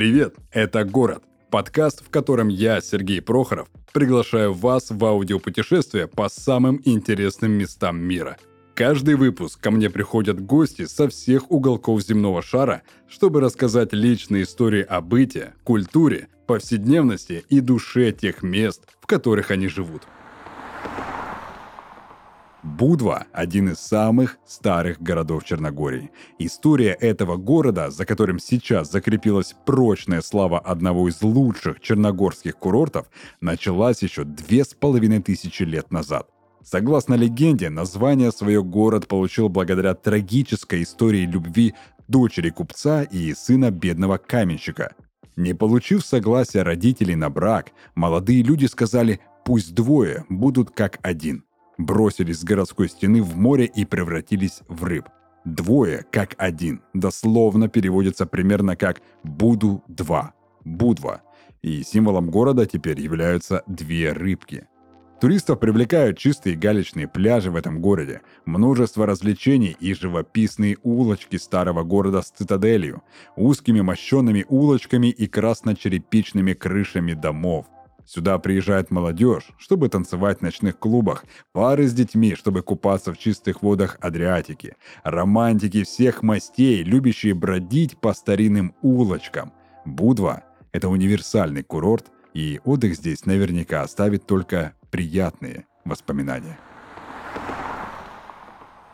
Привет, это «Город» — подкаст, в котором я, Сергей Прохоров, приглашаю вас в аудиопутешествие по самым интересным местам мира. Каждый выпуск ко мне приходят гости со всех уголков земного шара, чтобы рассказать личные истории о быте, культуре, повседневности и душе тех мест, в которых они живут. Будва – один из самых старых городов Черногории. История этого города, за которым сейчас закрепилась прочная слава одного из лучших черногорских курортов, началась еще две с половиной тысячи лет назад. Согласно легенде, название свое город получил благодаря трагической истории любви дочери купца и сына бедного каменщика. Не получив согласия родителей на брак, молодые люди сказали «пусть двое будут как один» бросились с городской стены в море и превратились в рыб. Двое, как один, дословно переводится примерно как «буду два», «будва». И символом города теперь являются две рыбки. Туристов привлекают чистые галечные пляжи в этом городе, множество развлечений и живописные улочки старого города с цитаделью, узкими мощенными улочками и красно-черепичными крышами домов – Сюда приезжает молодежь, чтобы танцевать в ночных клубах, пары с детьми, чтобы купаться в чистых водах Адриатики, романтики всех мастей, любящие бродить по старинным улочкам. Будва – это универсальный курорт, и отдых здесь наверняка оставит только приятные воспоминания.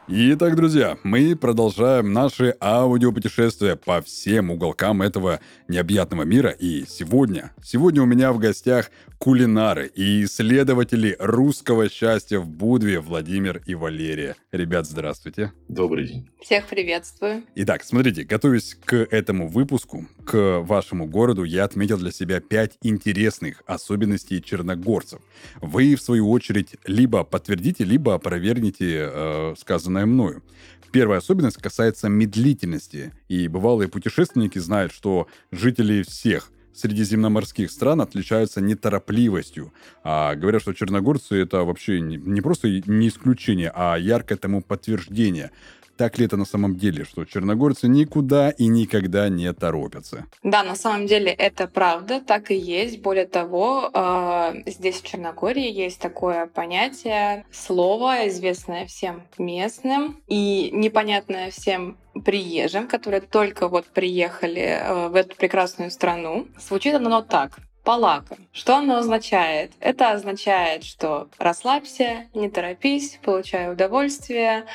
Итак, друзья, мы продолжаем наши аудиопутешествия по всем уголкам этого необъятного мира. И сегодня, сегодня у меня в гостях кулинары и исследователи русского счастья в Будве Владимир и Валерия. Ребят, здравствуйте. Добрый день. Всех приветствую. Итак, смотрите, готовясь к этому выпуску, к вашему городу, я отметил для себя пять интересных особенностей черногорцев. Вы, в свою очередь, либо подтвердите, либо опровергните э, сказанное мною. Первая особенность касается медлительности. И бывалые путешественники знают, что жители всех средиземноморских стран отличаются неторопливостью. А говорят, что черногорцы это вообще не, не просто не исключение, а яркое тому подтверждение. Так ли это на самом деле, что черногорцы никуда и никогда не торопятся? Да, на самом деле это правда, так и есть. Более того, а, здесь в Черногории есть такое понятие, слово, известное всем местным и непонятное всем приезжим, которые только вот приехали э, в эту прекрасную страну. Звучит оно так. Палака. Что оно означает? Это означает, что расслабься, не торопись, получай удовольствие,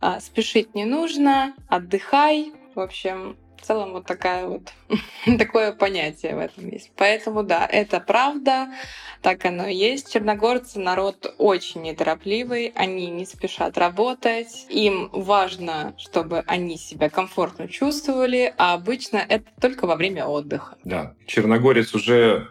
а, спешить не нужно, отдыхай. В общем, в целом вот такая вот такое понятие в этом есть. Поэтому да, это правда, так оно и есть. Черногорцы народ очень неторопливый, они не спешат работать, им важно, чтобы они себя комфортно чувствовали, а обычно это только во время отдыха. Да, черногорец уже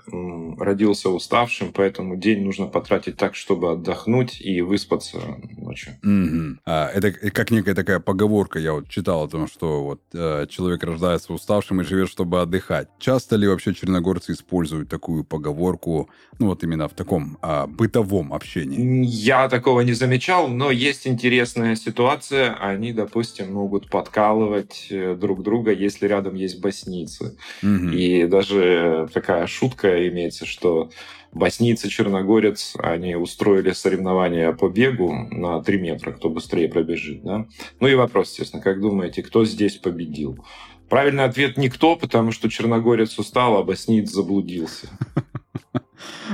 родился уставшим, поэтому день нужно потратить так, чтобы отдохнуть и выспаться ночью. Mm-hmm. А, это как некая такая поговорка, я вот читал о том, что вот э, человек рождается рождается уставшим и живет, чтобы отдыхать. Часто ли вообще черногорцы используют такую поговорку, ну вот именно в таком а, бытовом общении? Я такого не замечал, но есть интересная ситуация. Они, допустим, могут подкалывать э, друг друга, если рядом есть боснийцы. Угу. И даже такая шутка имеется, что Боснийцы, Черногорец, они устроили соревнования по бегу на 3 метра, кто быстрее пробежит. Да? Ну и вопрос, естественно, как думаете, кто здесь победил? Правильный ответ никто, потому что черногорец устал, а боснийц заблудился.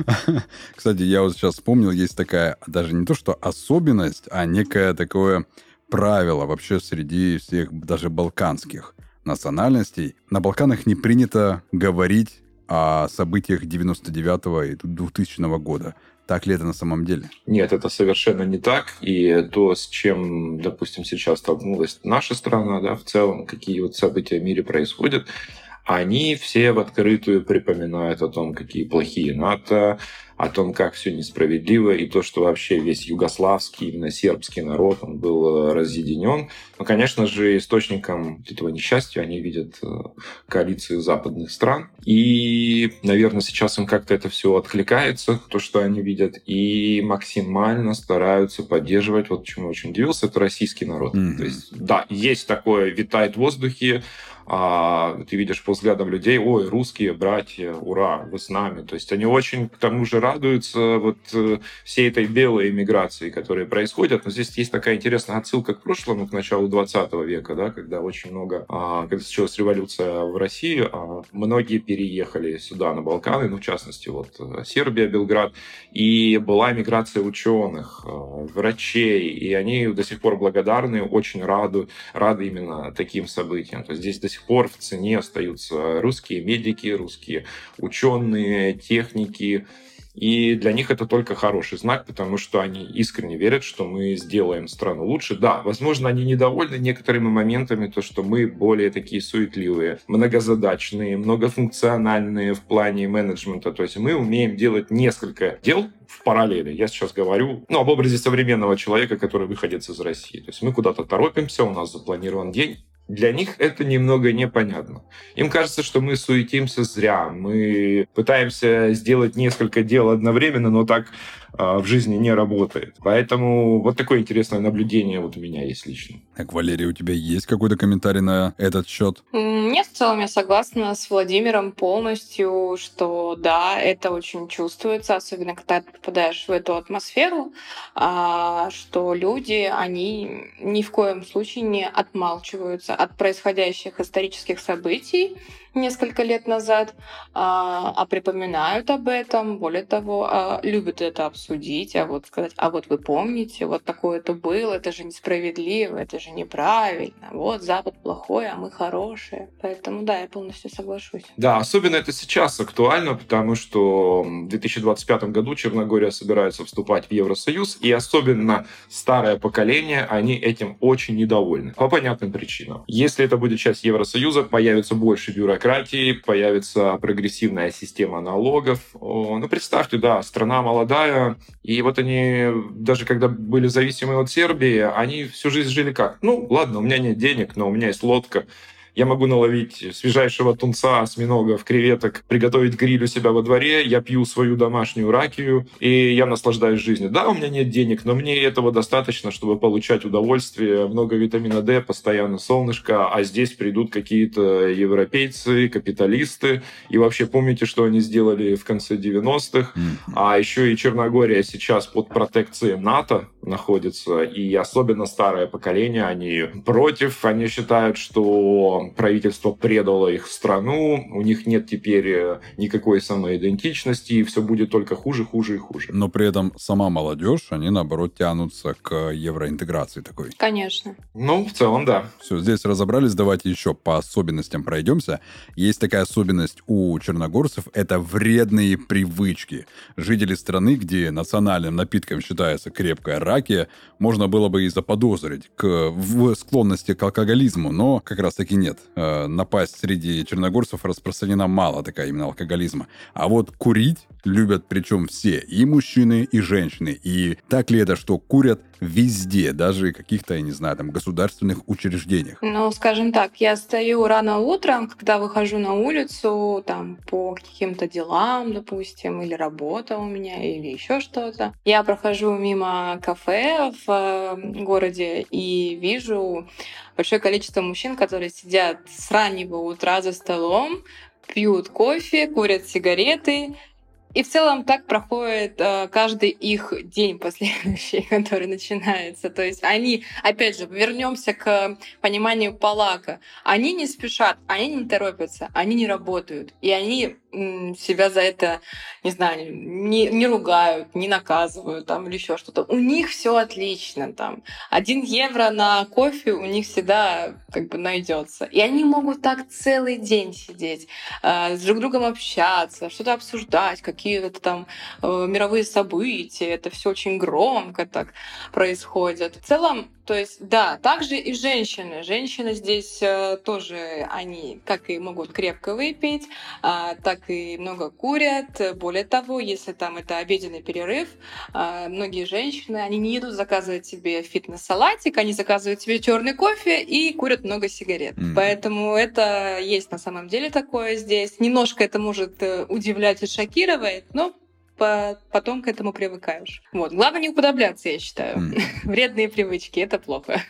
Кстати, я вот сейчас вспомнил, есть такая даже не то что особенность, а некое такое правило вообще среди всех даже балканских национальностей. На Балканах не принято говорить о событиях 99 и 2000 года. Так ли это на самом деле? Нет, это совершенно не так. И то, с чем, допустим, сейчас столкнулась наша страна, да, в целом, какие вот события в мире происходят, они все в открытую припоминают о том, какие плохие НАТО, о том, как все несправедливо, и то, что вообще весь югославский, именно сербский народ, он был э, разъединен. Но, конечно же, источником этого несчастья они видят э, коалицию западных стран. И, наверное, сейчас им как-то это все откликается, то, что они видят, и максимально стараются поддерживать, вот чему очень удивился, это российский народ. Mm-hmm. То есть, да, есть такое, витает в воздухе, а, ты видишь по взглядам людей, ой, русские братья, ура, вы с нами. То есть они очень к тому же радуются вот э, всей этой белой иммиграции, которая происходит. Но здесь есть такая интересная отсылка к прошлому, к началу 20 века, да, когда очень много, а, когда случилась революция в России, а, многие переехали сюда, на Балканы, ну, в частности, вот э, Сербия, Белград, и была миграция ученых, э, врачей, и они до сих пор благодарны, очень рады, рады именно таким событиям. То есть здесь до сих пор в цене остаются русские медики, русские ученые, техники, и для них это только хороший знак, потому что они искренне верят, что мы сделаем страну лучше. Да, возможно, они недовольны некоторыми моментами, то, что мы более такие суетливые, многозадачные, многофункциональные в плане менеджмента. То есть мы умеем делать несколько дел в параллели. Я сейчас говорю ну, об образе современного человека, который выходит из России. То есть мы куда-то торопимся, у нас запланирован день, для них это немного непонятно. Им кажется, что мы суетимся зря, мы пытаемся сделать несколько дел одновременно, но так в жизни не работает. Поэтому вот такое интересное наблюдение вот у меня есть лично. Так, Валерий, у тебя есть какой-то комментарий на этот счет? Нет, в целом я согласна с Владимиром полностью, что да, это очень чувствуется, особенно когда ты попадаешь в эту атмосферу, а, что люди, они ни в коем случае не отмалчиваются от происходящих исторических событий, несколько лет назад, а, а припоминают об этом, более того, а, любят это обсудить, а вот сказать, а вот вы помните, вот такое это было, это же несправедливо, это же неправильно, вот Запад плохой, а мы хорошие. Поэтому да, я полностью соглашусь. Да, особенно это сейчас актуально, потому что в 2025 году Черногория собирается вступать в Евросоюз, и особенно старое поколение, они этим очень недовольны. По понятным причинам. Если это будет часть Евросоюза, появится больше бюрократии, бюрократии, появится прогрессивная система налогов. Ну, представьте, да, страна молодая, и вот они, даже когда были зависимы от Сербии, они всю жизнь жили как? Ну, ладно, у меня нет денег, но у меня есть лодка, я могу наловить свежайшего тунца, осьминогов, креветок, приготовить гриль у себя во дворе, я пью свою домашнюю ракию, и я наслаждаюсь жизнью. Да, у меня нет денег, но мне этого достаточно, чтобы получать удовольствие, много витамина D, постоянно солнышко, а здесь придут какие-то европейцы, капиталисты, и вообще помните, что они сделали в конце 90-х, mm-hmm. а еще и Черногория сейчас под протекцией НАТО находится, и особенно старое поколение, они против, они считают, что правительство предало их страну, у них нет теперь э, никакой самоидентичности, и все будет только хуже, хуже и хуже. Но при этом сама молодежь, они наоборот тянутся к евроинтеграции такой. Конечно. Ну, в целом, да. Все, здесь разобрались, давайте еще по особенностям пройдемся. Есть такая особенность у черногорцев, это вредные привычки. Жители страны, где национальным напитком считается крепкая ракия, можно было бы и заподозрить к, в склонности к алкоголизму, но как раз таки нет нет. Э, напасть среди черногорцев распространена мало такая именно алкоголизма. А вот курить любят причем все, и мужчины, и женщины. И так ли это, что курят везде, даже каких-то, я не знаю, там, государственных учреждениях? Ну, скажем так, я стою рано утром, когда выхожу на улицу, там, по каким-то делам, допустим, или работа у меня, или еще что-то. Я прохожу мимо кафе в э, городе и вижу большое количество мужчин, которые сидят с раннего утра за столом, пьют кофе, курят сигареты и в целом так проходит э, каждый их день последующий, который начинается. То есть они, опять же, вернемся к пониманию Палака. Они не спешат, они не торопятся, они не работают. И они себя за это, не знаю, не, не ругают, не наказывают там или еще что-то. У них все отлично. Там один евро на кофе у них всегда как бы найдется. И они могут так целый день сидеть, э, с друг другом общаться, что-то обсуждать, какие-то там э, мировые события. Это все очень громко так происходит. В целом то есть, да, также и женщины. Женщины здесь э, тоже, они как и могут крепко выпить, э, так и много курят. Более того, если там это обеденный перерыв, э, многие женщины, они не идут заказывать себе фитнес-салатик, они заказывают себе черный кофе и курят много сигарет. Mm. Поэтому это есть на самом деле такое здесь. Немножко это может э, удивлять и шокировать, но по потом к этому привыкаешь. Вот. Главное не уподобляться, я считаю. Mm. Вредные привычки — это плохо.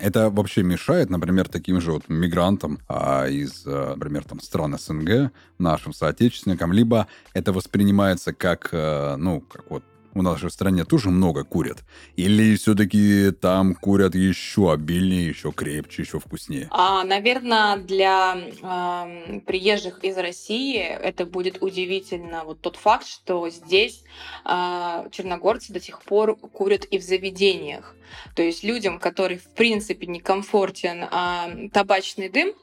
Это вообще мешает, например, таким же вот мигрантам а, из, а, например, там, стран СНГ, нашим соотечественникам, либо это воспринимается как, а, ну, как вот у нас же в стране тоже много курят. Или все-таки там курят еще обильнее, еще крепче, еще вкуснее? А, наверное, для ам, приезжих из России это будет удивительно вот тот факт, что здесь а, черногорцы до сих пор курят и в заведениях. То есть людям, которым в принципе некомфортен а, табачный дым,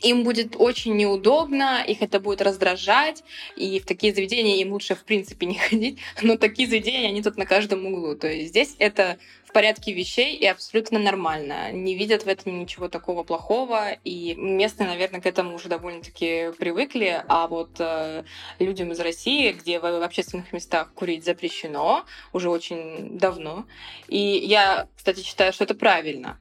им будет очень неудобно, их это будет раздражать, и в такие заведения им лучше в принципе не ходить, но такие заведения, они тут на каждом углу. То есть здесь это в порядке вещей и абсолютно нормально. Не видят в этом ничего такого плохого, и местные, наверное, к этому уже довольно-таки привыкли, а вот э, людям из России, где в, в общественных местах курить запрещено уже очень давно, и я, кстати, считаю, что это правильно.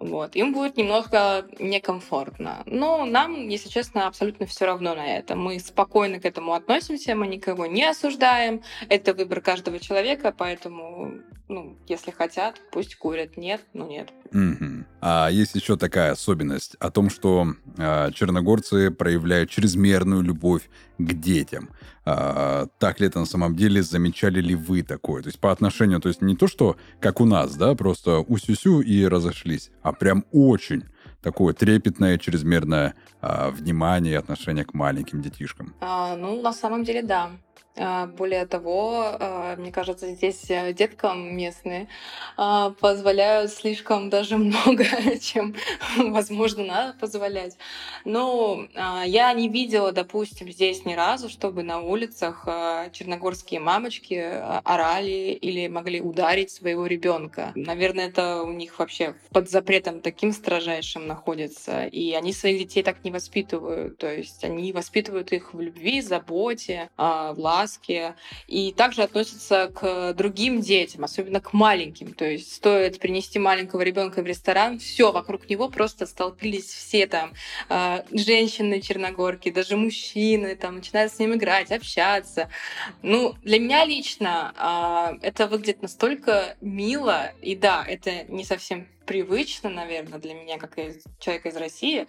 Вот. Им будет немного некомфортно. Но нам, если честно, абсолютно все равно на это. Мы спокойно к этому относимся, мы никого не осуждаем. Это выбор каждого человека, поэтому, ну, если хотят, пусть курят. Нет, ну нет. Мгм. А есть еще такая особенность о том, что а, черногорцы проявляют чрезмерную любовь к детям. А, так ли это на самом деле? Замечали ли вы такое? То есть по отношению, то есть не то, что как у нас, да, просто усюсю и разошлись, а прям очень такое трепетное, чрезмерное а, внимание и отношение к маленьким детишкам. А, ну, на самом деле, да. А, Более того, а, мне кажется, здесь э, деткам местные а, позволяют слишком даже много, чем, возможно, надо позволять. Но а, я не видела, допустим, здесь ни разу, чтобы на улицах черногорские мамочки орали или могли ударить своего ребенка. Наверное, это у них вообще под запретом таким строжайшим находится, и они своих детей так не воспитывают. То есть они воспитывают их в любви, заботе, в и также относятся к другим детям, особенно к маленьким. То есть стоит принести маленького ребенка в ресторан, все вокруг него просто столпились все там а, женщины черногорки, даже мужчины, там начинают с ним играть, общаться. Ну, для меня лично а, это выглядит настолько мило, и да, это не совсем привычно, наверное, для меня, как из человека из России,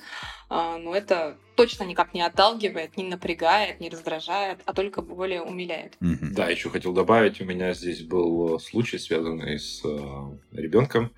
а, но это точно никак не отталкивает, не напрягает, не раздражает, а только более умиляет. Мгм. Да, еще хотел добавить, у меня здесь был случай, связанный с ребенком,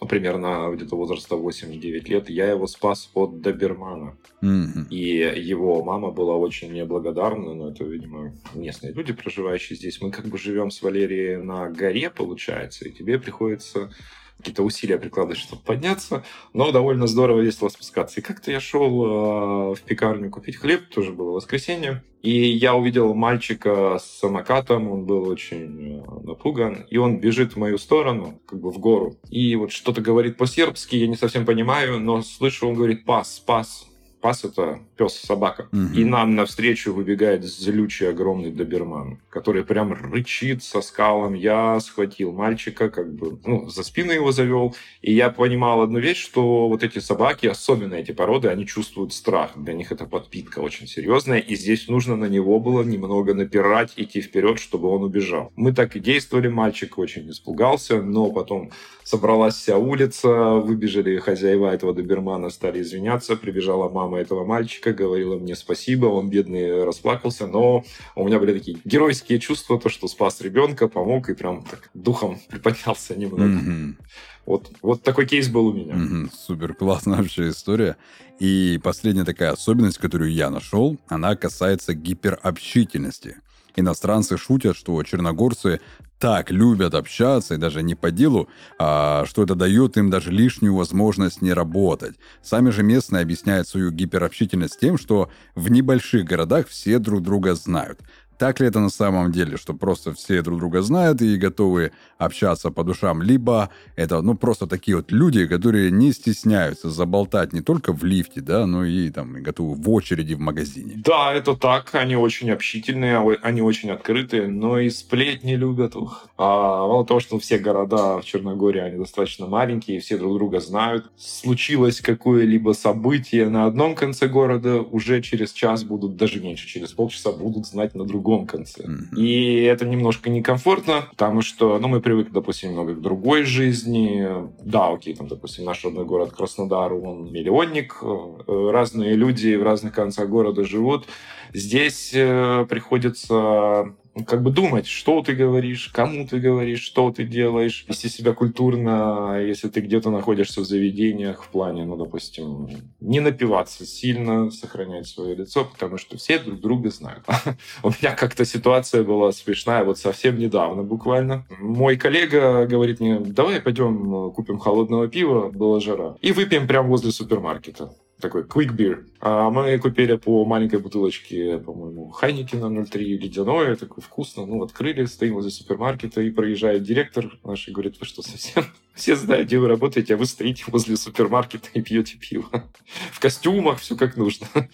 ну, примерно где-то возраста 8-9 лет. Я его спас от добермана. Мгм. И его мама была очень мне благодарна, но это, видимо, местные люди, проживающие здесь. Мы как бы живем с Валерией на горе, получается, и тебе приходится какие-то усилия прикладывать, чтобы подняться, но довольно здорово весело спускаться. И как-то я шел э, в пекарню купить хлеб, тоже было воскресенье, и я увидел мальчика с самокатом, он был очень э, напуган, и он бежит в мою сторону, как бы в гору, и вот что-то говорит по-сербски, я не совсем понимаю, но слышу, он говорит «пас, пас». Пас это пес, собака. Мгм. И нам навстречу выбегает злючий огромный доберман, который прям рычит со скалом. Я схватил мальчика, как бы, ну, за спину его завел. И я понимал одну вещь, что вот эти собаки, особенно эти породы, они чувствуют страх. Для них это подпитка очень серьезная. И здесь нужно на него было немного напирать, идти вперед, чтобы он убежал. Мы так и действовали. Мальчик очень испугался, но потом собралась вся улица, выбежали хозяева этого добермана, стали извиняться, прибежала мама этого мальчика, говорила мне спасибо, он бедный расплакался, но у меня были такие геройские чувства, то, что спас ребенка, помог и прям так духом приподнялся немного. Мгм. Вот, вот такой кейс был у меня. Мгм. Супер, классная вообще история. И последняя такая особенность, которую я нашел, она касается гиперобщительности. Иностранцы шутят, что черногорцы так любят общаться, и даже не по делу, а что это дает им даже лишнюю возможность не работать. Сами же местные объясняют свою гиперобщительность тем, что в небольших городах все друг друга знают. Так ли это на самом деле, что просто все друг друга знают и готовы общаться по душам, либо это, ну, просто такие вот люди, которые не стесняются заболтать не только в лифте, да, но и там и готовы в очереди в магазине. Да, это так. Они очень общительные, они очень открытые, но и сплетни любят. Ух. А, мало того, что все города в Черногории, они достаточно маленькие, все друг друга знают. Случилось какое-либо событие на одном конце города, уже через час будут, даже меньше, через полчаса будут знать на другом другом конце. И это немножко некомфортно, потому что, ну, мы привыкли, допустим, немного к другой жизни. Да, окей, там, допустим, наш родной город Краснодар, он миллионник, э, разные люди в разных концах города живут. Здесь э, приходится как бы думать, что ты говоришь, кому ты говоришь, что ты делаешь, вести себя культурно, если ты где-то находишься в заведениях в плане, ну, допустим, не напиваться сильно, сохранять свое лицо, потому что все друг друга знают. У меня как-то ситуация была смешная, вот совсем недавно буквально. Мой коллега говорит мне, давай пойдем купим холодного пива, была жара, и выпьем прямо возле супермаркета такой quick beer. А мы купили по маленькой бутылочке, по-моему, Хайникина 0,3 ледяное, такое вкусно. Ну, открыли, стоим возле супермаркета, и проезжает директор наш и говорит, вы что, совсем все знают, где вы работаете, а вы стоите возле супермаркета и пьете пиво. В костюмах, все как нужно.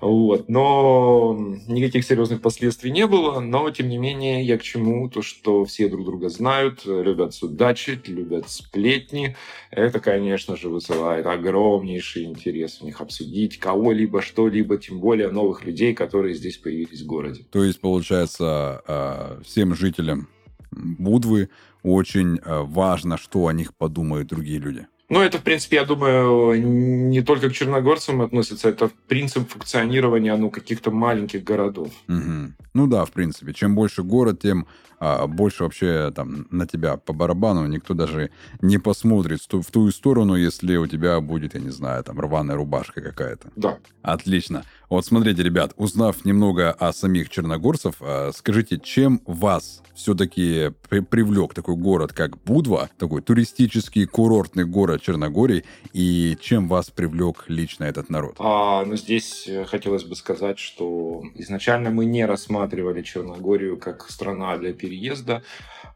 Вот. Но никаких серьезных последствий не было. Но, тем не менее, я к чему? То, что все друг друга знают, любят судачить, любят сплетни. Это, конечно же, вызывает огромнейший интерес в них обсудить кого-либо, что-либо, тем более новых людей, которые здесь появились в городе. То есть, получается, а, всем жителям Будвы очень э, важно, что о них подумают другие люди. Ну, это, в принципе, я думаю, не только к черногорцам относится, это принцип функционирования ну, каких-то маленьких городов. Угу. Ну да, в принципе, чем больше город, тем а, больше вообще там на тебя по барабану, никто даже не посмотрит в ту сторону, если у тебя будет, я не знаю, там рваная рубашка какая-то. Да. Отлично. Вот смотрите, ребят, узнав немного о самих черногорцев, а, скажите, чем вас все-таки при привлек такой город, как Будва, такой туристический курортный город Черногории, и чем вас привлек лично этот народ? А, ну, здесь э, хотелось бы сказать, что изначально мы не рассматривали Черногорию как страна для переезда,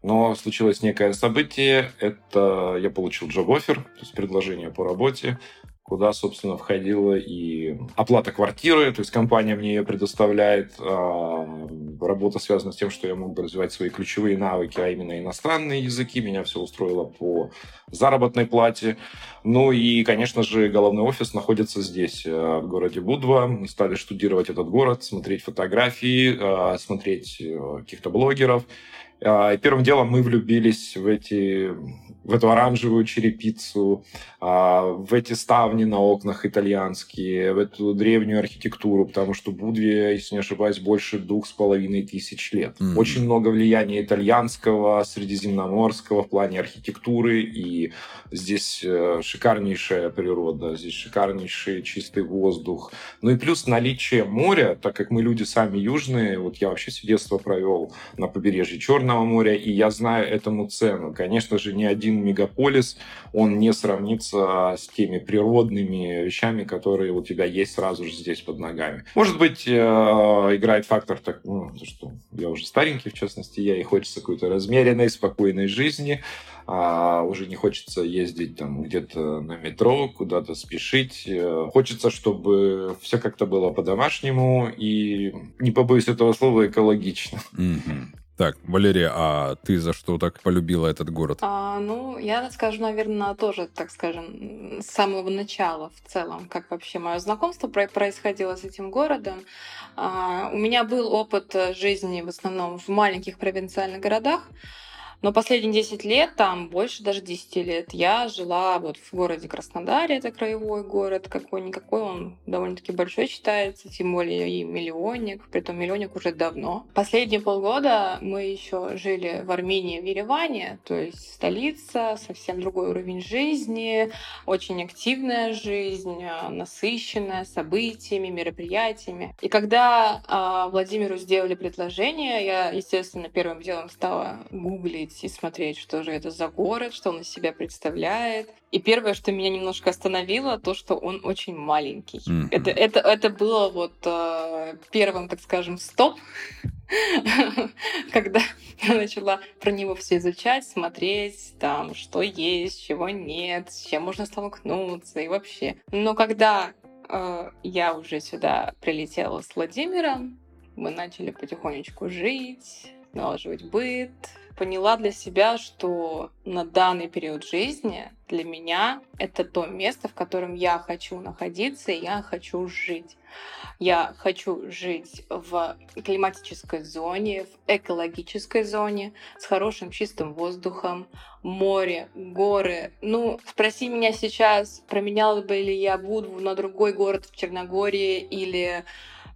но случилось некое событие. Это я получил джоб-офер, то есть предложение по работе куда, собственно, входила и оплата квартиры, то есть компания мне ее предоставляет, а, работа связана с тем, что я мог бы развивать свои ключевые навыки, а именно иностранные языки, меня все устроило по заработной плате. Ну и, конечно же, головной офис находится здесь, э, в городе Будва. Мы стали штудировать этот город, смотреть фотографии, а, смотреть э, каких-то блогеров, а, и первым делом мы влюбились в, эти, в эту оранжевую черепицу, а, в эти ставни на окнах итальянские, в эту древнюю архитектуру, потому что Будве, если не ошибаюсь, больше двух с половиной тысяч лет. Mm-hmm. Очень много влияния итальянского, средиземноморского в плане архитектуры, и здесь э, шикарнейшая природа, здесь шикарнейший чистый воздух. Ну и плюс наличие моря, так как мы люди сами южные, вот я вообще все детство провел на побережье Черного моря, и я знаю этому цену. Конечно же, ни один мегаполис, он не сравнится с теми природными вещами, которые у тебя есть сразу же здесь под ногами. Может быть, э, играет фактор, так, ну, что я уже старенький, в частности, я, и хочется какой-то размеренной, спокойной жизни, а уже не хочется ездить там где-то на метро, куда-то спешить. Э, хочется, чтобы все как-то было по-домашнему и, не побоюсь этого слова, экологично. Mm-hmm. Так, Валерия, а ты за что так полюбила этот город? А, ну, я скажу, наверное, тоже, так скажем, с самого начала в целом, как вообще мое знакомство происходило с этим городом. А, у меня был опыт жизни в основном в маленьких провинциальных городах. Но последние 10 лет, там больше даже 10 лет, я жила вот в городе Краснодаре, это краевой город, какой-никакой, он довольно-таки большой считается, тем более и миллионник, притом миллионник уже давно. Последние полгода мы еще жили в Армении, в Ереване, то есть столица, совсем другой уровень жизни, очень активная жизнь, насыщенная событиями, мероприятиями. И когда э, Владимиру сделали предложение, я, естественно, первым делом стала гуглить ходить и смотреть, что же это за город, что он из себя представляет. И первое, что меня немножко остановило, то, что он очень маленький. Mm-hmm. Это, это, это было вот э, первым, так скажем, стоп, когда я начала про него все изучать, смотреть, там, что есть, чего нет, с чем можно столкнуться и вообще. Но когда э, я уже сюда прилетела с Владимиром, мы начали потихонечку жить, налаживать быт, поняла для себя, что на данный период жизни для меня это то место, в котором я хочу находиться, и я хочу жить. Я хочу жить в климатической зоне, в экологической зоне, с хорошим чистым воздухом, море, горы. Ну, спроси меня сейчас, променяла бы ли я Будву на другой город в Черногории или,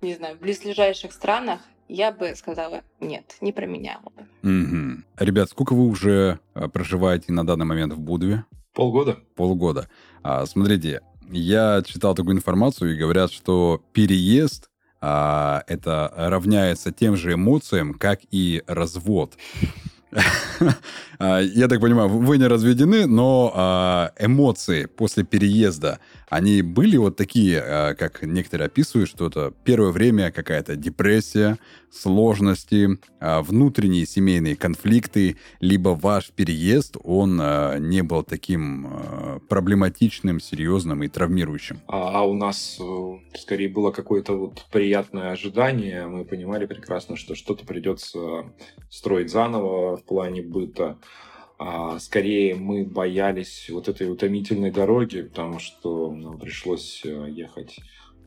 не знаю, в близлежащих странах, я бы сказала нет, не променяла бы. Угу. Ребят, сколько вы уже а, проживаете на данный момент в Будве? Полгода. Полгода. А, смотрите, я читал такую информацию, и говорят, что переезд а, это равняется тем же эмоциям, как и развод. А, я так понимаю, вы не разведены, но а, эмоции после переезда, они были вот такие, а, как некоторые описывают, что это первое время какая-то депрессия, сложности, внутренние семейные конфликты, либо ваш переезд, он не был таким проблематичным, серьезным и травмирующим? А, а у нас э, скорее было какое-то вот приятное ожидание. Мы понимали прекрасно, что что-то придется строить заново в плане быта. А скорее мы боялись вот этой утомительной дороги, потому что нам пришлось э, ехать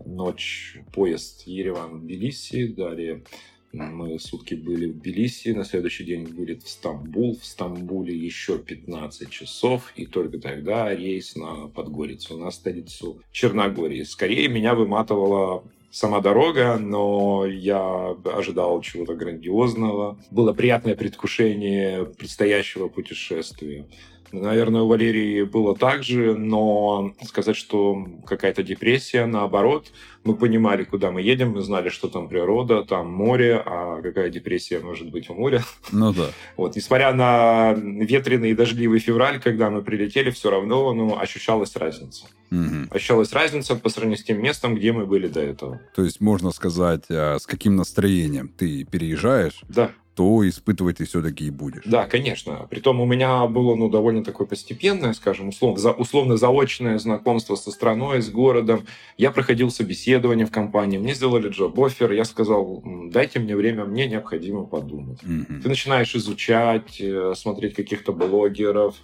ночь, поезд Ереван-Тбилиси, далее мы сутки были в Тбилиси, на следующий день вылет в Стамбул, в Стамбуле еще 15 часов, и только тогда рейс на Подгорицу, на столицу Черногории. Скорее меня выматывала сама дорога, но я ожидал чего-то грандиозного. Было приятное предвкушение предстоящего путешествия. Наверное, у Валерии было так же, но сказать, что какая-то депрессия, наоборот, мы понимали, куда мы едем, мы знали, что там природа, там море, а какая депрессия может быть у моря. Ну да. Вот, несмотря на ветреный и дождливый февраль, когда мы прилетели, все равно ну, ощущалась разница. Угу. Ощущалась разница по сравнению с тем местом, где мы были до этого. То есть можно сказать, а, с каким настроением ты переезжаешь, да то испытывать ты все-таки и будешь. Да, конечно. Притом у меня было ну, довольно такое постепенное, скажем, условно, за, условно заочное знакомство со страной, с городом. Я проходил собеседование в компании, мне сделали джоб-оффер, я сказал, дайте мне время, мне необходимо подумать. Mm-hmm. Ты начинаешь изучать, э, смотреть каких-то блогеров,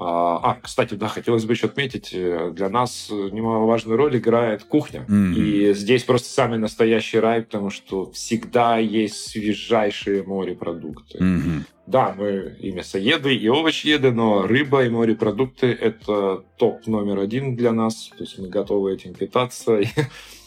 а, а, кстати, да, хотелось бы еще отметить, э, для нас немаловажную роль играет кухня. Mm-hmm. И здесь просто самый настоящий рай, потому что всегда есть свежайшие морепродукты. Mm-hmm. Да, мы и мясоеды, и овощееды, но рыба и морепродукты – это топ номер один для нас. То есть мы готовы этим питаться.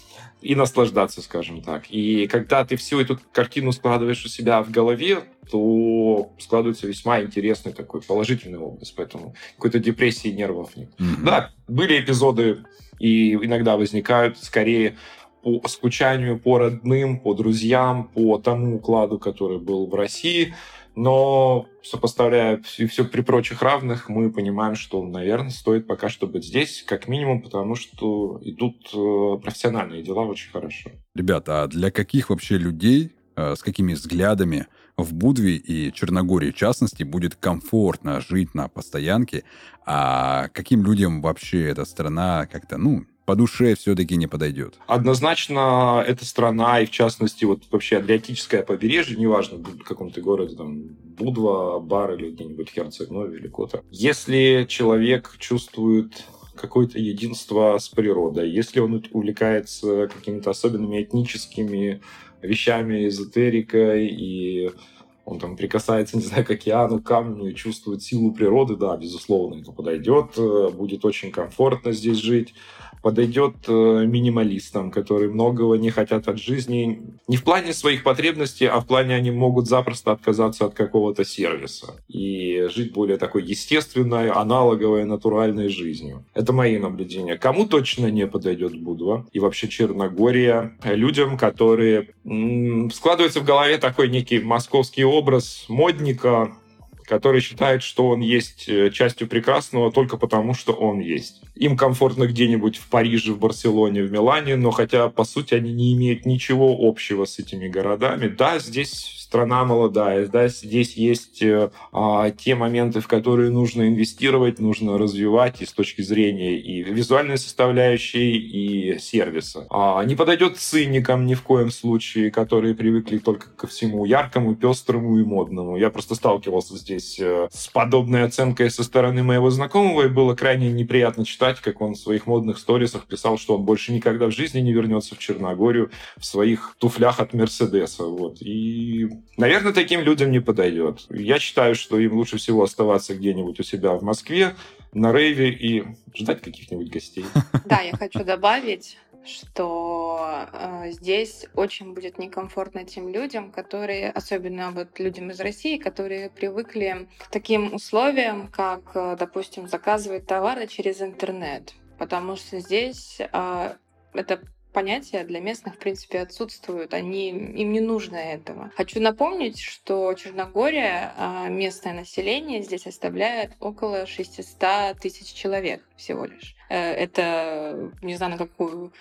и наслаждаться, скажем так. И когда ты всю эту картину складываешь у себя в голове, то складывается весьма интересный такой положительный образ. Поэтому какой-то депрессии нервов нет. Mm-hmm. Да, были эпизоды, и иногда возникают скорее по скучанию по родным, по друзьям, по тому укладу, который был в России – но сопоставляя все, все при прочих равных, мы понимаем, что, наверное, стоит пока что быть здесь, как минимум, потому что идут э, профессиональные дела очень хорошо. Ребята, а для каких вообще людей, э, с какими взглядами в Будве и Черногории, в частности, будет комфортно жить на постоянке, а каким людям вообще эта страна как-то, ну, по душе все-таки не подойдет? Однозначно, эта страна, и в частности, вот вообще Адриатическое побережье, неважно, в каком то городе, там, Будва, Бар или где-нибудь Херцег-Нови или Кота. Если человек чувствует какое-то единство с природой, если он увлекается какими-то особенными этническими вещами, эзотерикой и он там прикасается, не знаю, к океану, к камню и чувствует силу природы, да, безусловно, это подойдет, будет очень комфортно здесь жить подойдет э, минималистам, которые многого не хотят от жизни. Не в плане своих потребностей, а в плане они могут запросто отказаться от какого-то сервиса и жить более такой естественной, аналоговой, натуральной жизнью. Это мои наблюдения. Кому точно не подойдет Будва и вообще Черногория? Людям, которые складывается в голове такой некий московский образ модника, который считает, что он есть э, частью прекрасного только потому, что он есть. Им комфортно где-нибудь в Париже, в Барселоне, в Милане, но хотя, по сути, они не имеют ничего общего с этими городами. Да, здесь страна молодая, да, здесь есть э, а, те моменты, в которые нужно инвестировать, нужно развивать и с точки зрения и визуальной составляющей, и сервиса. А, не подойдет циникам ни в коем случае, которые привыкли только ко всему яркому, пестрому и модному. Я просто сталкивался здесь э, с подобной оценкой со стороны моего знакомого, и было крайне неприятно читать, как он в своих модных сторисах писал, что он больше никогда в жизни не вернется в Черногорию в своих туфлях от Мерседеса. Вот. И, наверное, таким людям не подойдет. Я считаю, что им лучше всего оставаться где-нибудь у себя в Москве, на рейве и ждать каких-нибудь гостей. Да, я хочу добавить, что э, здесь очень будет некомфортно тем людям, которые, особенно вот людям из России, которые привыкли к таким условиям, как, э, допустим, заказывать товары через интернет, потому что здесь э, это понятия для местных, в принципе, отсутствуют. Они, им не нужно этого. Хочу напомнить, что Черногория, а, местное население здесь составляет около 600 тысяч человек всего лишь. Э, это, не знаю, на какую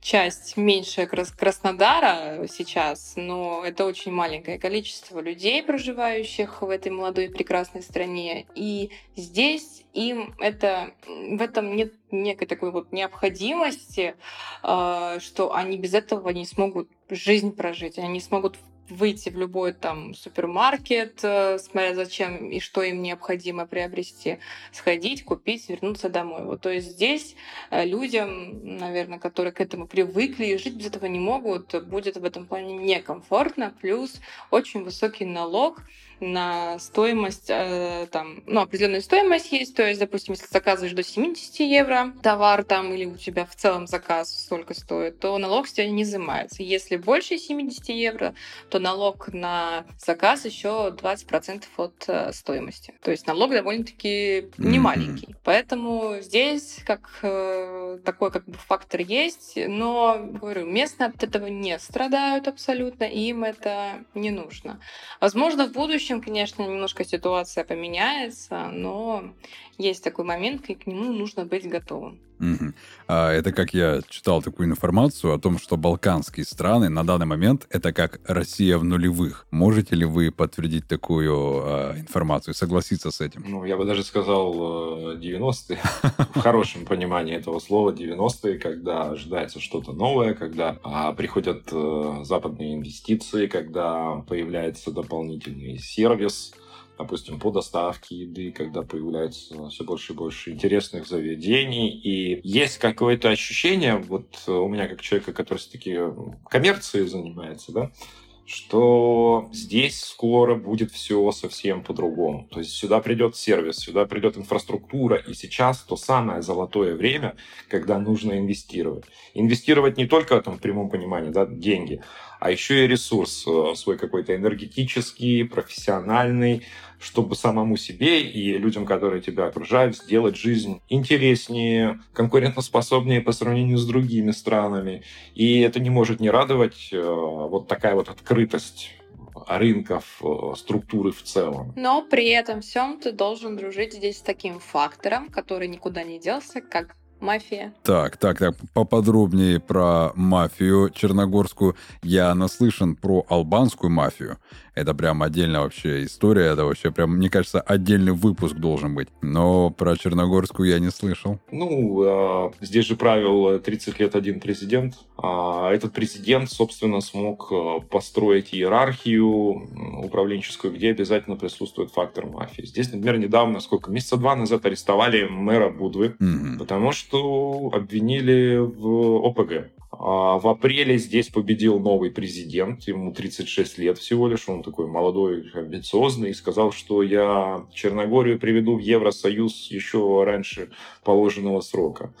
часть меньше Краснодара сейчас, но это очень маленькое количество людей, проживающих в этой молодой прекрасной стране. И здесь им это в этом нет некой такой вот необходимости, а, что они без этого не смогут жизнь прожить, они не смогут выйти в любой там супермаркет, э, смотря зачем и что им необходимо приобрести, сходить, купить, вернуться домой. Вот, то есть здесь э, людям, наверное, которые к этому привыкли и жить без этого не могут, будет в этом плане некомфортно, плюс очень высокий налог, на стоимость, э, там, ну, определенная стоимость есть, то есть, допустим, если заказываешь до 70 евро товар там, или у тебя в целом заказ столько стоит, то налог с тебя не изымается. Если больше 70 евро, то налог на заказ еще 20% от э, стоимости. То есть налог довольно-таки не маленький. Mm-hmm. Поэтому здесь как э, такой как бы фактор есть, но, говорю, местные от этого не страдают абсолютно, им это не нужно. Возможно, в будущем конечно, немножко ситуация поменяется, но есть такой момент, и к нему нужно быть готовым. Угу. А это как я читал такую информацию о том, что балканские страны на данный момент это как Россия в нулевых. Можете ли вы подтвердить такую а, информацию, согласиться с этим? Ну, я бы даже сказал 90-е, в хорошем понимании этого слова 90-е, когда ожидается что-то новое, когда а, приходят э, западные инвестиции, когда появляется дополнительный сервис, допустим, по доставке еды, когда появляется все больше и больше интересных заведений. И есть какое-то ощущение, вот у меня как человека, который все-таки коммерцией занимается, да, что здесь скоро будет все совсем по-другому. То есть сюда придет сервис, сюда придет инфраструктура, и сейчас то самое золотое время, когда нужно инвестировать. Инвестировать не только там, в прямом понимании да, деньги, а еще и ресурс э, свой какой-то энергетический, профессиональный, чтобы самому себе и людям, которые тебя окружают, сделать жизнь интереснее, конкурентоспособнее по сравнению с другими странами. И это не может не радовать э, вот такая вот открытость рынков, э, структуры в целом. Но при этом всем ты должен дружить здесь с таким фактором, который никуда не делся, как мафия. Так, так, так, поподробнее про мафию черногорскую. Я наслышан про албанскую мафию. Это прям отдельная вообще история, это вообще прям, мне кажется, отдельный выпуск должен быть. Но про черногорскую я не слышал. Ну, э, здесь же правил 30 лет один президент. А этот президент, собственно, смог э, построить иерархию управленческую, где обязательно присутствует фактор мафии. Здесь, например, недавно, сколько, месяца два назад арестовали мэра Будвы, mm-hmm. потому что обвинили в ОПГ. А в апреле здесь победил новый президент, ему 36 лет всего лишь, он такой молодой, амбициозный, и сказал, что я Черногорию приведу в Евросоюз еще раньше положенного срока.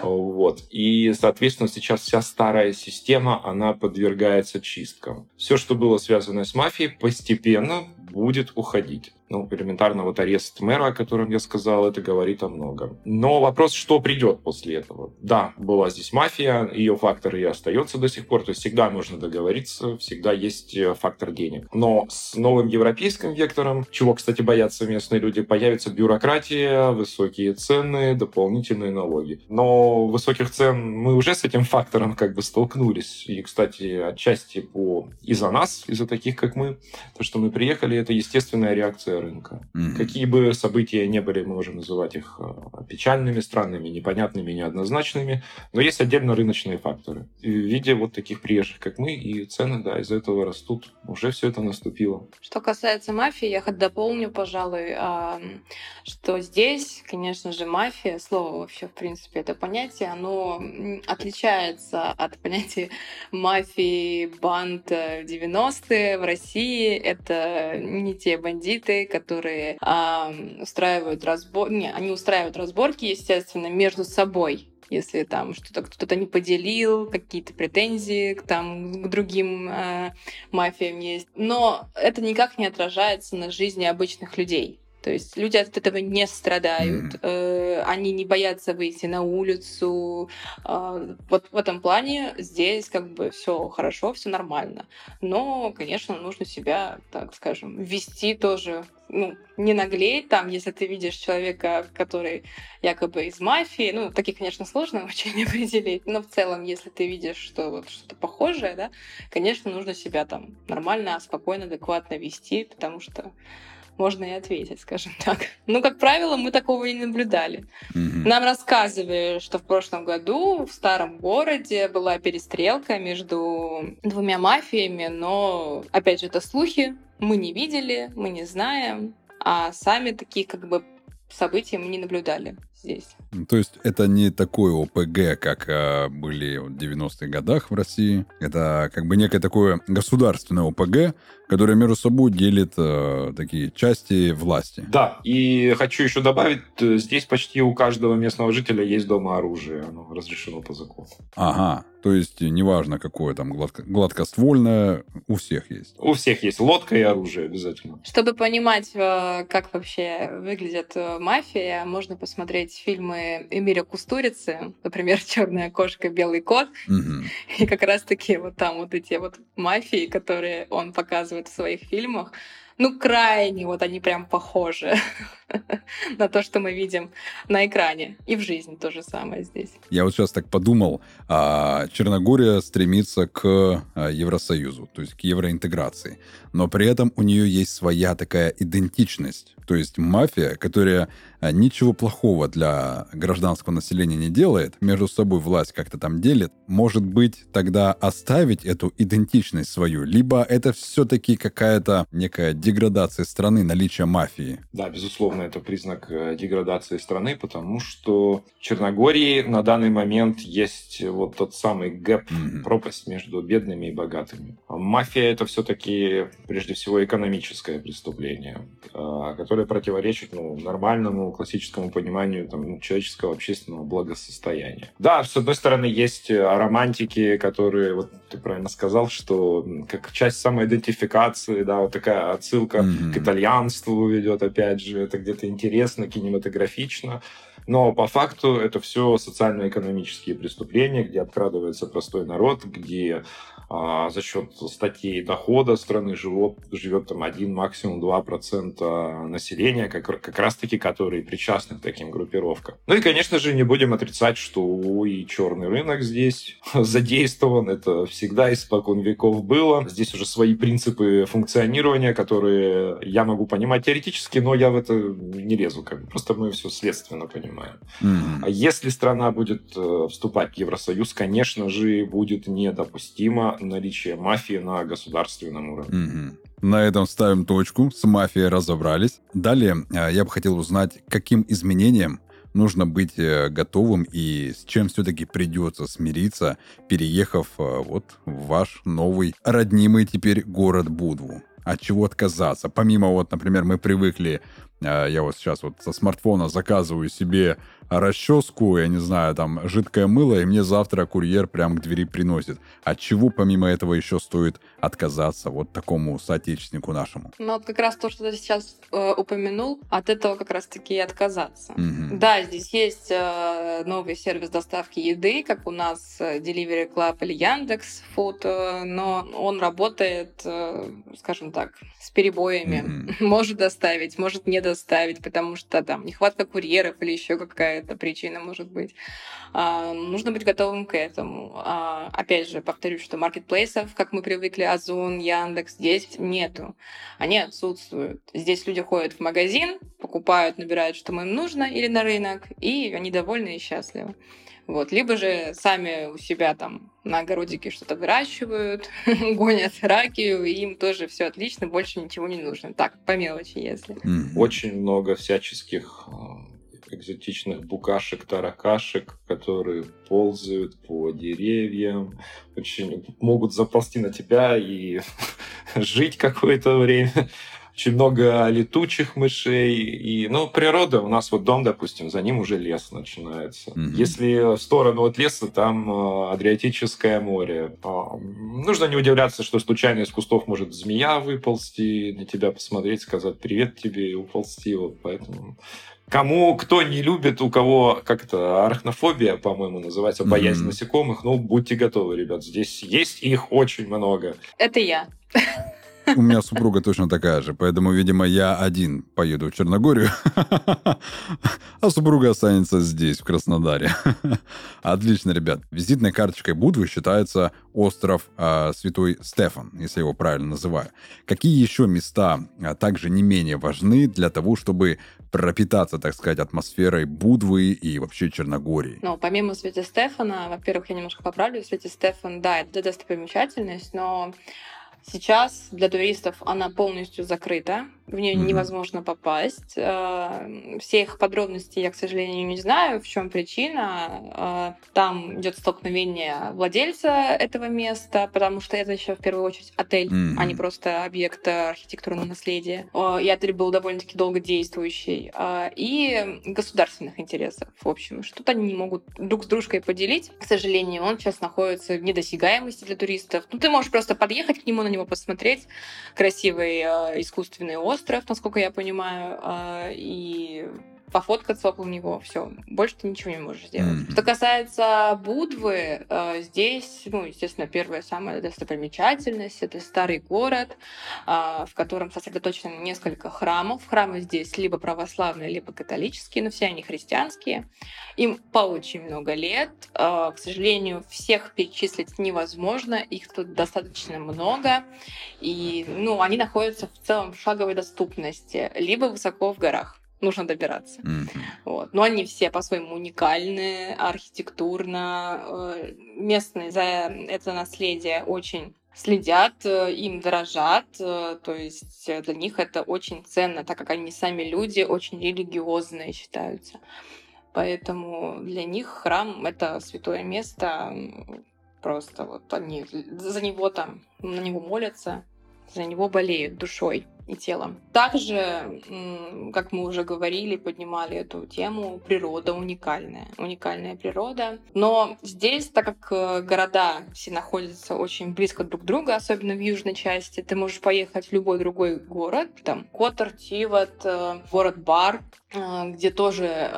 Вот. И, соответственно, сейчас вся старая система, она подвергается чисткам. Все, что было связано с мафией, постепенно будет уходить. Ну, элементарно вот арест мэра, о котором я сказал, это говорит о многом. Но вопрос, что придет после этого? Да, была здесь мафия, ее фактор и остается до сих пор, то есть всегда можно договориться, всегда есть э, фактор денег. Но с новым европейским вектором, чего, кстати, боятся местные люди, появится бюрократия, высокие цены, дополнительные налоги. Но высоких цен мы уже с этим фактором как бы столкнулись. И, кстати, отчасти по из-за нас, из-за таких, как мы, то, что мы приехали, это естественная реакция рынка. Мгм. Какие бы события не были, мы можем называть их э, печальными, странными, непонятными, неоднозначными, но есть отдельно рыночные факторы. И в виде вот таких приезжих, как мы, и цены, да, из этого растут. Уже все это наступило. Что касается мафии, я хоть дополню, пожалуй, что здесь, конечно же, мафия, слово вообще, в принципе, это понятие, оно отличается от понятия мафии, банд э, в 90-е в России. Это не те бандиты, которые а, устраивают разбор... Не, они устраивают разборки, естественно, между собой если там что-то кто-то не поделил, какие-то претензии к, там, к другим э, мафиям есть. Но это никак не отражается на жизни обычных людей. То есть люди от этого не страдают, Мгм. э, они не боятся выйти на улицу. Э, вот в этом плане здесь как бы все хорошо, все нормально. Но, конечно, нужно себя, так скажем, вести тоже, ну, не наглеть там, если ты видишь человека, который якобы из мафии. Ну, таких, конечно, сложно очень определить, но в целом, если ты видишь, что вот что-то похожее, да, конечно, нужно себя там нормально, спокойно, адекватно вести, потому что можно и ответить, скажем так. Ну, как правило, мы такого и не наблюдали. Мгм. Нам рассказывали, что в прошлом году в старом городе была перестрелка между двумя мафиями, но, опять же, это слухи, мы не видели, мы не знаем, а сами таких как бы событий мы не наблюдали здесь. Ну, То есть это не такое ОПГ, как э, были в 90-х годах в России. Это как бы некое такое государственное ОПГ, которое между собой делит э, такие части власти. Да, и хочу еще добавить, э, здесь почти у каждого местного жителя есть дома оружие, оно разрешено по закону. Ага, то есть неважно, какое там гладко- гладкоствольное, у всех есть. У всех есть лодка и оружие обязательно. Чтобы понимать, э, как вообще выглядит э, мафия, можно посмотреть фильмы Эмиля Кустурицы, например, «Черная кошка, белый кот», Мгм. И как раз-таки вот там вот эти вот мафии, которые он показывает в своих фильмах, ну, крайне вот они прям похожи на то, что мы видим на экране. И в жизни то же самое здесь. Я вот сейчас так подумал, а, Черногория стремится к а, Евросоюзу, то есть к евроинтеграции, но при этом у нее есть своя такая идентичность, то есть мафия, которая а, ничего плохого для гражданского населения не делает, между собой власть как-то там делит, может быть тогда оставить эту идентичность свою, либо это все-таки какая-то некая деградация страны, наличие мафии. Да, безусловно, это признак э, деградации страны, потому что в Черногории на данный момент есть вот тот самый гэп, Мгм. пропасть между бедными и богатыми. А Мафия это все-таки прежде всего экономическое преступление, э, которое противоречит ну, нормальному классическому пониманию там, ну, человеческого общественного благосостояния. Да, с одной стороны, есть э, романтики, которые, вот ты правильно сказал, что как часть самоидентификации, да, вот такая отсылка Мгм. к итальянству ведет, опять же, это где-то интересно, кинематографично. Но по факту это все социально-экономические преступления, где обкрадывается простой народ, где а, за счет статей дохода страны живет, живет там 1, максимум 2% населения, как, как раз-таки которые причастны к таким группировкам. Ну и, конечно же, не будем отрицать, что и черный рынок здесь задействован. Это всегда испокон веков было. Здесь уже свои принципы функционирования, которые я могу понимать теоретически, но я в это не лезу. Как бы. Просто мы все следственно понимаем. А если страна будет э, вступать в Евросоюз, конечно же, будет недопустимо наличие мафии на государственном уровне. Мгм. На этом ставим точку. С мафией разобрались. Далее э, я бы хотел узнать, каким изменениям нужно быть э, готовым и с чем все-таки придется смириться, переехав э, вот в ваш новый роднимый теперь город Будву. От чего отказаться? Помимо вот, например, мы привыкли, я вот сейчас вот со смартфона заказываю себе расческу, я не знаю, там, жидкое мыло, и мне завтра курьер прям к двери приносит. От чего помимо этого еще стоит отказаться вот такому соотечественнику нашему? Но вот как раз то, что ты сейчас э, упомянул, от этого как раз-таки и отказаться. Мгм. Да, здесь есть э, новый сервис доставки еды, как у нас э, Delivery Club или Яндекс Food, э, но он работает, э, скажем так, с перебоями. Мгм. Может доставить, может не доставить, потому что там нехватка курьеров или еще какая-то причина может быть. А, нужно быть готовым к этому. А, опять же, повторюсь, что маркетплейсов, как мы привыкли, Озон, Яндекс, здесь нету. Они отсутствуют. Здесь люди ходят в магазин, покупают, набирают, что им нужно, или на рынок, и они довольны и счастливы. Вот. Либо же сами у себя там на огородике что-то выращивают, гонят ракию, и им тоже все отлично, больше ничего не нужно. Так, по мелочи, если. Очень много всяческих э, экзотичных букашек, таракашек, которые ползают по деревьям, очень могут заползти на тебя и жить какое-то время очень много летучих мышей. И, ну, природа, у нас вот дом, допустим, за ним уже лес начинается. Mm-hmm. Если в сторону от леса, там э, Адриатическое море. А, нужно не удивляться, что случайно из кустов может змея выползти, на тебя посмотреть, сказать привет тебе и уползти. Вот поэтому Кому, кто не любит, у кого как то арахнофобия, по-моему, называется, боязнь mm-hmm. насекомых, ну, будьте готовы, ребят, здесь есть их очень много. Это я. У меня супруга точно такая же, поэтому, видимо, я один поеду в Черногорию, а супруга останется здесь, в Краснодаре. Отлично, ребят. Визитной карточкой Будвы считается остров э, Святой Стефан, если его правильно называю. Какие еще места а, также не менее важны для того, чтобы пропитаться, так сказать, атмосферой Будвы и вообще Черногории? Ну, помимо Святой Стефана, во-первых, я немножко поправлю, Святой Стефан, да, это достопримечательность, но Сейчас для туристов она полностью закрыта в нее mm-hmm. невозможно попасть. Э, все их подробности я, к сожалению, не знаю, в чем причина. Э, там идет столкновение владельца этого места, потому что это еще в первую очередь отель, mm-hmm. а не просто объект архитектурного наследия. Э, и отель был довольно-таки долго действующий. И государственных интересов, в общем. Что-то они не могут друг с дружкой поделить. К сожалению, он сейчас находится в недосягаемости для туристов. Ну, ты можешь просто подъехать к нему, на него посмотреть. Красивый искусственный остров насколько я понимаю, а, и пофоткаться около него, все, больше ты ничего не можешь сделать. Mm-hmm. Что касается Будвы, э, здесь, ну, естественно, первая самая достопримечательность это старый город, э, в котором сосредоточено несколько храмов. Храмы здесь либо православные, либо католические, но все они христианские. Им по очень много лет. Э, к сожалению, всех перечислить невозможно, их тут достаточно много, и, ну, они находятся в целом в шаговой доступности, либо высоко в горах нужно добираться. Mm-hmm. Вот. Но они все по-своему уникальные, архитектурно. Э, местные за это наследие очень следят, э, им дорожат, э, то есть для них это очень ценно, так как они сами люди очень религиозные считаются. Поэтому для них храм — это святое место, просто вот они за него там, на него молятся, за него болеют душой и телом. Также, как мы уже говорили, поднимали эту тему, природа уникальная. Уникальная природа. Но здесь, так как э, города все находятся очень близко друг к другу, особенно в южной части, ты можешь поехать в любой другой город, там Котор, Тивот, э, город Бар, э, где тоже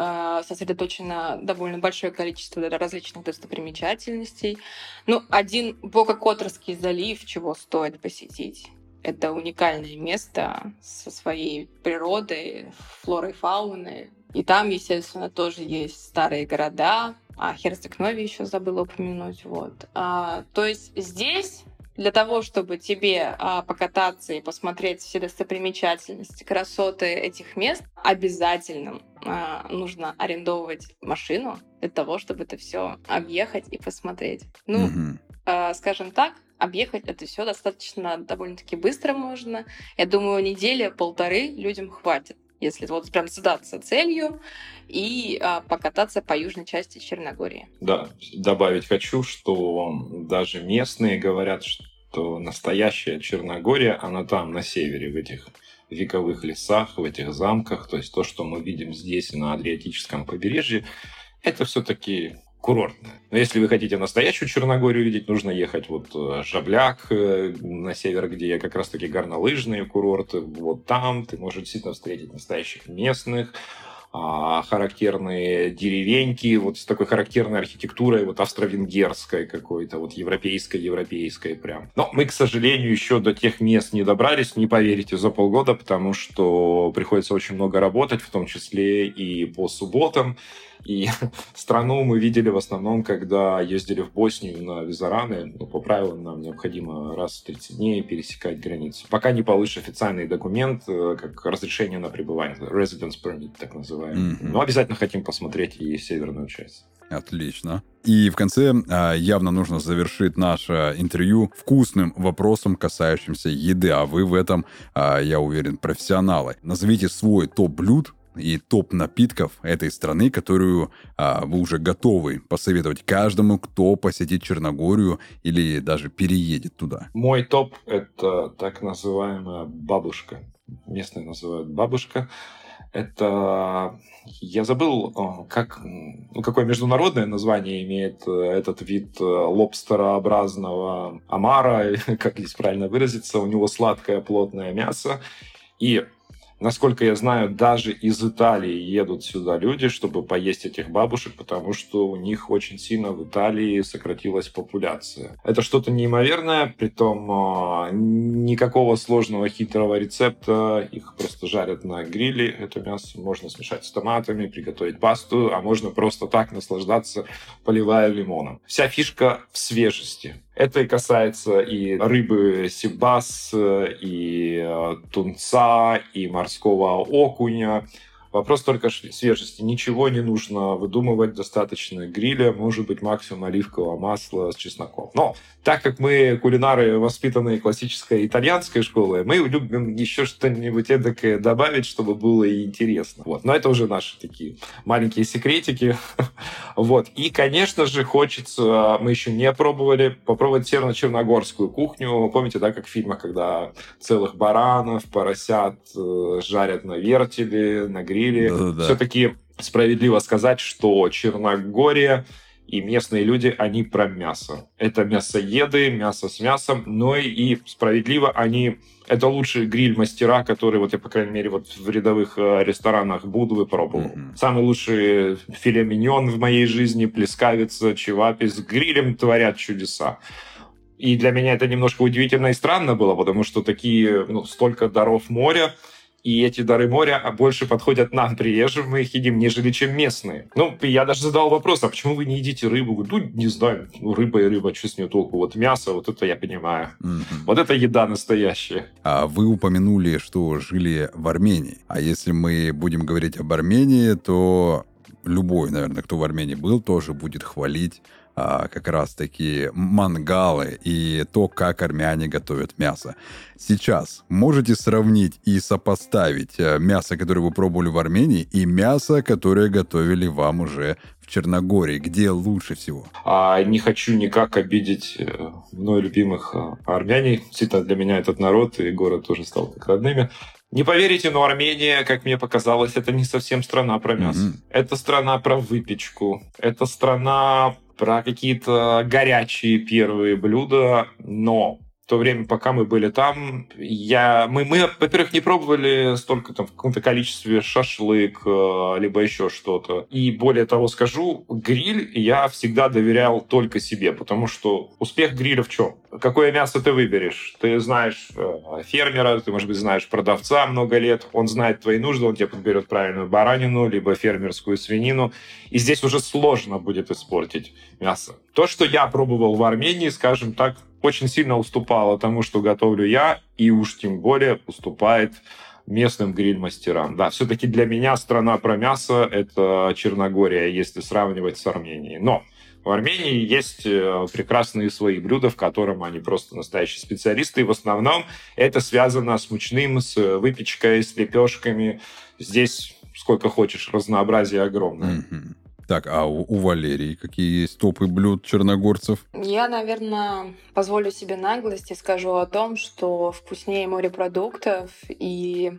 сосредоточено довольно большое количество различных достопримечательностей. Ну, один Бока-Которский залив, чего стоит посетить. Это уникальное место со своей природой, флорой, фауной. И там, естественно, тоже есть старые города. А Херцег-Нови еще забыла упомянуть. Вот. А, то есть здесь для того, чтобы тебе а, покататься и посмотреть все достопримечательности, красоты этих мест, обязательно а, нужно арендовывать машину для того, чтобы это все объехать и посмотреть. Ну, mm-hmm. а, скажем так, объехать это все достаточно довольно-таки быстро можно. Я думаю, недели полторы людям хватит если вот прям задаться целью и а, покататься по южной части Черногории. Да, добавить хочу, что даже местные говорят, что настоящая Черногория, она там, на севере, в этих вековых лесах, в этих замках. То есть то, что мы видим здесь, на Адриатическом побережье, это все-таки курортная. Но если вы хотите настоящую Черногорию видеть, нужно ехать вот э, Жабляк э, на север, где как раз-таки горнолыжные курорты. Вот там ты можешь действительно встретить настоящих местных, а, характерные деревеньки, вот с такой характерной архитектурой, вот австро-венгерской какой-то, вот европейской, европейской прям. Но мы, к сожалению, еще до тех мест не добрались, не поверите, за полгода, потому что приходится очень много работать, в том числе и по субботам. И страну мы видели в основном, когда ездили в Боснию на визараны. Ну, по правилам нам необходимо раз в 30 дней пересекать границу. Пока не получишь официальный документ, э, как разрешение на пребывание, residence permit, так называемый. Mm-hmm. Но обязательно хотим посмотреть и северную часть. Отлично. И в конце а, явно нужно завершить наше интервью вкусным вопросом, касающимся еды. А вы в этом, а, я уверен, профессионалы. Назовите свой топ блюд, и топ напитков этой страны, которую а, вы уже готовы посоветовать каждому, кто посетит Черногорию или даже переедет туда? Мой топ — это так называемая бабушка. Местные называют бабушка. Это я забыл, как, ну, какое международное название имеет э, этот вид э, лобстерообразного омара, как здесь правильно выразиться. У него сладкое плотное мясо. И насколько я знаю, даже из Италии едут сюда люди, чтобы поесть этих бабушек, потому что у них очень сильно в Италии сократилась популяция. Это что-то неимоверное, притом а, никакого сложного хитрого рецепта. Их просто жарят на гриле, это мясо. Можно смешать с томатами, приготовить пасту, а можно просто так наслаждаться, поливая лимоном. Вся фишка в свежести. Это и касается и рыбы сибас, и э, тунца, и морского окуня. Вопрос только свежести. Ничего не нужно выдумывать, достаточно гриля, может быть, максимум оливкового масла с чесноком. Но так как мы кулинары, воспитанные классической итальянской школой, мы любим еще что-нибудь эдакое добавить, чтобы было и интересно. Вот. Но это уже наши такие маленькие секретики. вот. И, конечно же, хочется, мы еще не пробовали, попробовать северно-черногорскую кухню. Помните, да, как в фильмах, когда целых баранов, поросят э, жарят на вертеле, на гриле, говорили. Да-да-да. Все-таки справедливо сказать, что Черногория и местные люди, они про мясо. Это мясоеды, мясо с мясом, но и справедливо они... Это лучшие гриль-мастера, которые, вот я, по крайней мере, вот в рядовых э, ресторанах Будвы пробовал. Mm-hmm. Самый лучший филе миньон в моей жизни, плескавица, чевапи с грилем творят чудеса. И для меня это немножко удивительно и странно было, потому что такие, ну, столько даров моря, и эти дары моря больше подходят нам, приезжим, мы их едим, нежели чем местные. Ну, я даже задал вопрос, а почему вы не едите рыбу? Ну, не знаю, ну, рыба и рыба, что с нее толку? Вот мясо, вот это я понимаю. Mm-hmm. Вот это еда настоящая. А вы упомянули, что жили в Армении. А если мы будем говорить об Армении, то любой, наверное, кто в Армении был, тоже будет хвалить а, как раз таки мангалы и то, как армяне готовят мясо. Сейчас можете сравнить и сопоставить э, мясо, которое вы пробовали в Армении, и мясо, которое готовили вам уже в Черногории. Где лучше всего? А, не хочу никак обидеть э, мной любимых э, армяне. Действительно, для меня этот народ и город тоже стал как родными. Не поверите, но Армения, как мне показалось, это не совсем страна про мясо. Mm-hmm. Это страна про выпечку. Это страна про какие-то горячие первые блюда, но то время, пока мы были там, я, мы, мы во-первых, не пробовали столько там в каком-то количестве шашлык, э, либо еще что-то. И более того скажу, гриль я всегда доверял только себе, потому что успех гриля в чем? Какое мясо ты выберешь? Ты знаешь э, фермера, ты, может быть, знаешь продавца много лет, он знает твои нужды, он тебе подберет правильную баранину, либо фермерскую свинину. И здесь уже сложно будет испортить мясо. То, что я пробовал в Армении, скажем так, очень сильно уступало тому, что готовлю я, и уж тем более уступает местным гриль-мастерам. Да, все-таки для меня страна про мясо — это Черногория, если сравнивать с Арменией. Но в Армении есть э, прекрасные свои блюда, в котором они просто настоящие специалисты. И в основном это связано с мучным, с выпечкой, с лепешками. Здесь сколько хочешь, разнообразие огромное. Mm-hmm. Так, а у, у Валерии какие есть топы блюд черногорцев? Я, наверное, позволю себе наглость и скажу о том, что вкуснее морепродуктов и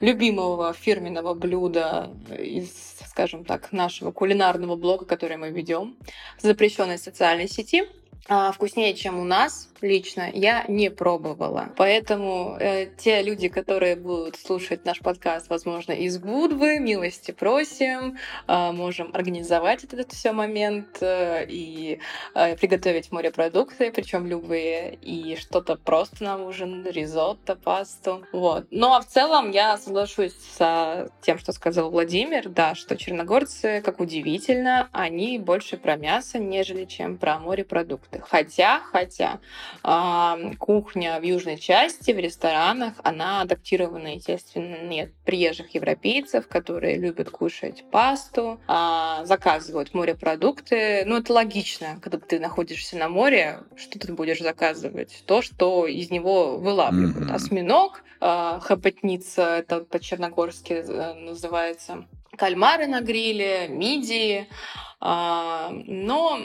любимого фирменного блюда из, скажем так, нашего кулинарного блога, который мы ведем запрещенной социальной сети, а, вкуснее, чем у нас, лично, я не пробовала. Поэтому э, те люди, которые будут слушать наш подкаст, возможно, из Будвы, милости просим, э, можем организовать этот все момент э, и э, приготовить морепродукты, причем любые, и что-то просто на ужин, ризотто, пасту. Вот. Ну а в целом я соглашусь с тем, что сказал Владимир, да, что черногорцы, как удивительно, они больше про мясо, нежели чем про морепродукты. Хотя, хотя, э, кухня в южной части, в ресторанах, она адаптирована, естественно, нет приезжих европейцев, которые любят кушать пасту, э, заказывают морепродукты. Ну, это логично, когда ты находишься на море, что ты будешь заказывать? То, что из него вылавливают. Mm-hmm. Осьминог, э, хапотница, это по-черногорски э, называется, кальмары на гриле, мидии. Э, но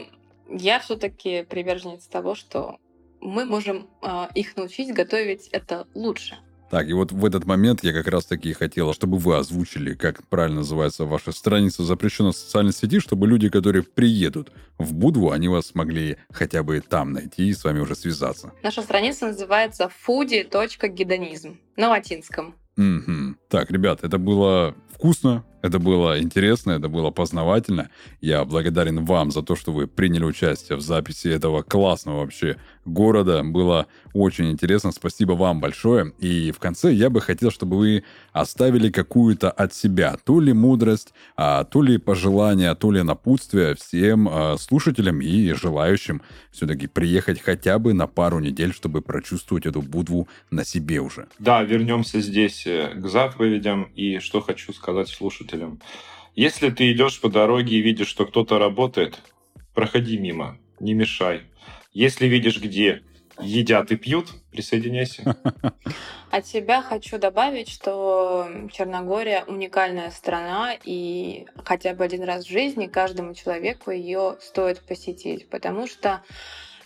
я все-таки приверженец того, что мы можем э, их научить готовить это лучше. Так, и вот в этот момент я как раз-таки хотела, чтобы вы озвучили, как правильно называется ваша страница запрещенной социальной сети, чтобы люди, которые приедут в Будву, они вас смогли хотя бы там найти и с вами уже связаться. Наша страница называется foodie.гедонизм на латинском. Угу. Так, ребят, это было вкусно, это было интересно, это было познавательно. Я благодарен вам за то, что вы приняли участие в записи этого классного вообще города. Было очень интересно. Спасибо вам большое. И в конце я бы хотел, чтобы вы оставили какую-то от себя, то ли мудрость, а, то ли пожелание, то ли напутствие всем а, слушателям и желающим все-таки приехать хотя бы на пару недель, чтобы прочувствовать эту Будву на себе уже. Да, вернемся здесь э, к заповедям. И что хочу сказать слушателям слушателям. Если ты идешь по дороге и видишь, что кто-то работает, проходи мимо, не мешай. Если видишь, где едят и пьют, присоединяйся. От себя хочу добавить, что Черногория уникальная страна, и хотя бы один раз в жизни каждому человеку ее стоит посетить, потому что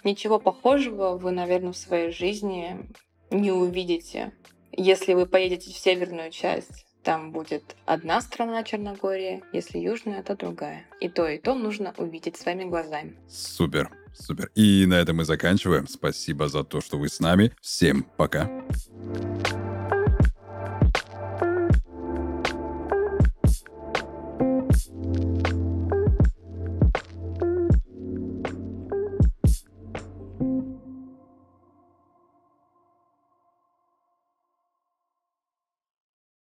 ничего похожего вы, наверное, в своей жизни не увидите, если вы поедете в северную часть там будет одна страна Черногории, если южная, то другая. И то, и то нужно увидеть своими глазами. Супер, супер. И на этом мы заканчиваем. Спасибо за то, что вы с нами. Всем пока. Пока.